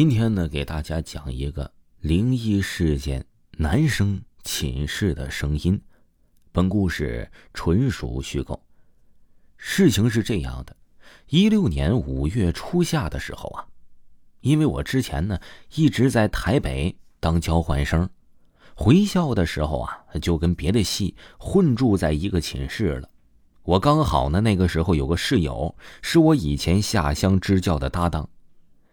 今天呢，给大家讲一个灵异事件——男生寝室的声音。本故事纯属虚构。事情是这样的：一六年五月初夏的时候啊，因为我之前呢一直在台北当交换生，回校的时候啊就跟别的系混住在一个寝室了。我刚好呢那个时候有个室友，是我以前下乡支教的搭档。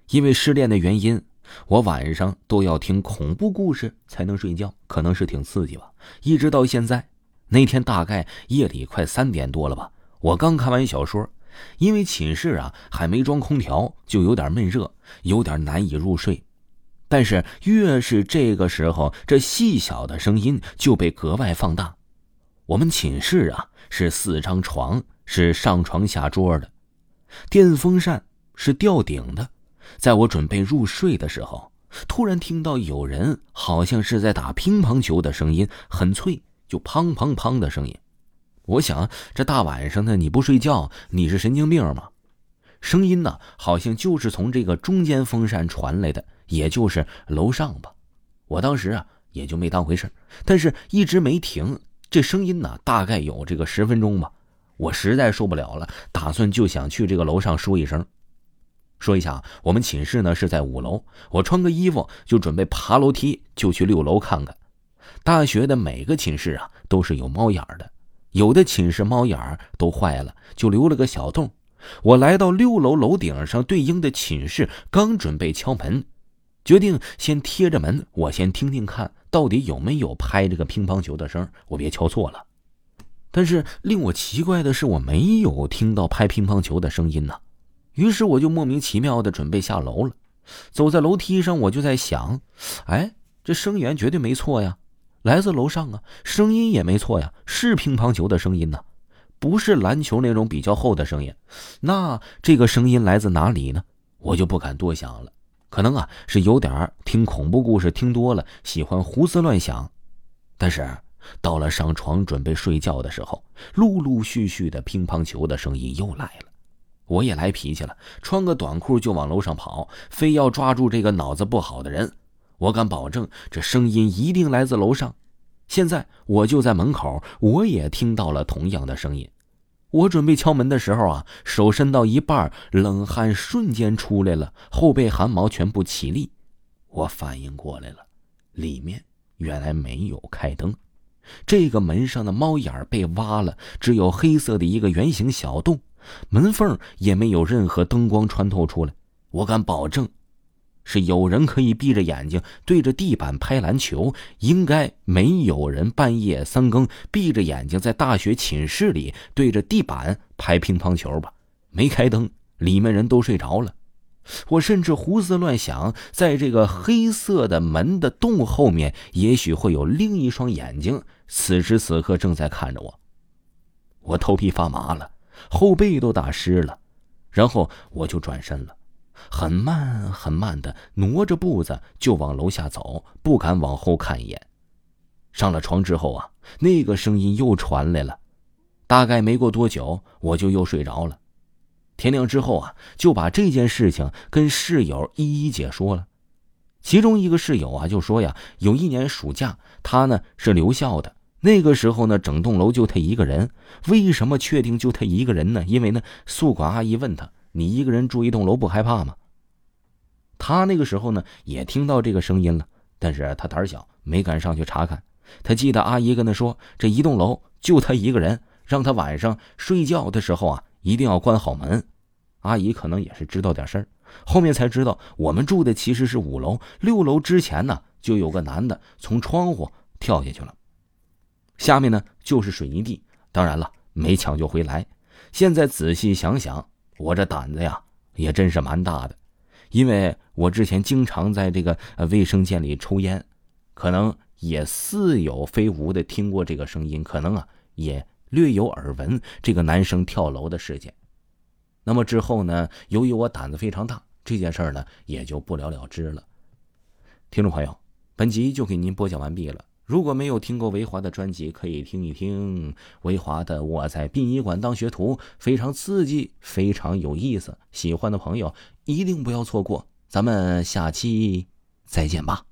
因为失恋的原因，我晚上都要听恐怖故事才能睡觉，可能是挺刺激吧。一直到现在，那天大概夜里快三点多了吧，我刚看完小说，因为寝室啊还没装空调，就有点闷热，有点难以入睡。但是越是这个时候，这细小的声音就被格外放大。我们寝室啊是四张床，是上床下桌的，电风扇是吊顶的。在我准备入睡的时候，突然听到有人好像是在打乒乓球的声音，很脆，就砰砰砰的声音。我想，这大晚上的你不睡觉，你是神经病吗？声音呢，好像就是从这个中间风扇传来的，也就是楼上吧。我当时啊，也就没当回事但是一直没停。这声音呢，大概有这个十分钟吧。我实在受不了了，打算就想去这个楼上说一声。说一下，我们寝室呢是在五楼，我穿个衣服就准备爬楼梯，就去六楼看看。大学的每个寝室啊都是有猫眼的，有的寝室猫眼都坏了，就留了个小洞。我来到六楼楼顶上对应的寝室，刚准备敲门，决定先贴着门，我先听听看到底有没有拍这个乒乓球的声，我别敲错了。但是令我奇怪的是，我没有听到拍乒乓球的声音呢。于是我就莫名其妙的准备下楼了，走在楼梯上，我就在想，哎，这声源绝对没错呀，来自楼上啊，声音也没错呀，是乒乓球的声音呢，不是篮球那种比较厚的声音，那这个声音来自哪里呢？我就不敢多想了，可能啊是有点听恐怖故事听多了，喜欢胡思乱想。但是到了上床准备睡觉的时候，陆陆续续的乒乓球的声音又来了。我也来脾气了，穿个短裤就往楼上跑，非要抓住这个脑子不好的人。我敢保证，这声音一定来自楼上。现在我就在门口，我也听到了同样的声音。我准备敲门的时候啊，手伸到一半，冷汗瞬间出来了，后背汗毛全部起立。我反应过来了，里面原来没有开灯，这个门上的猫眼被挖了，只有黑色的一个圆形小洞。门缝也没有任何灯光穿透出来，我敢保证，是有人可以闭着眼睛对着地板拍篮球，应该没有人半夜三更闭着眼睛在大学寝室里对着地板拍乒乓球吧？没开灯，里面人都睡着了。我甚至胡思乱想，在这个黑色的门的洞后面，也许会有另一双眼睛，此时此刻正在看着我。我头皮发麻了。后背都打湿了，然后我就转身了，很慢很慢的挪着步子就往楼下走，不敢往后看一眼。上了床之后啊，那个声音又传来了，大概没过多久，我就又睡着了。天亮之后啊，就把这件事情跟室友一一解说了。其中一个室友啊，就说呀，有一年暑假，他呢是留校的。那个时候呢，整栋楼就他一个人。为什么确定就他一个人呢？因为呢，宿管阿姨问他：“你一个人住一栋楼不害怕吗？”他那个时候呢，也听到这个声音了，但是他胆小，没敢上去查看。他记得阿姨跟他说：“这一栋楼就他一个人，让他晚上睡觉的时候啊，一定要关好门。”阿姨可能也是知道点事儿，后面才知道我们住的其实是五楼，六楼之前呢，就有个男的从窗户跳下去了。下面呢就是水泥地，当然了，没抢救回来。现在仔细想想，我这胆子呀也真是蛮大的。因为我之前经常在这个卫生间里抽烟，可能也似有非无的听过这个声音，可能啊也略有耳闻这个男生跳楼的事件。那么之后呢，由于我胆子非常大，这件事儿呢也就不了了之了。听众朋友，本集就给您播讲完毕了。如果没有听过维华的专辑，可以听一听维华的《我在殡仪馆当学徒》，非常刺激，非常有意思。喜欢的朋友一定不要错过。咱们下期再见吧。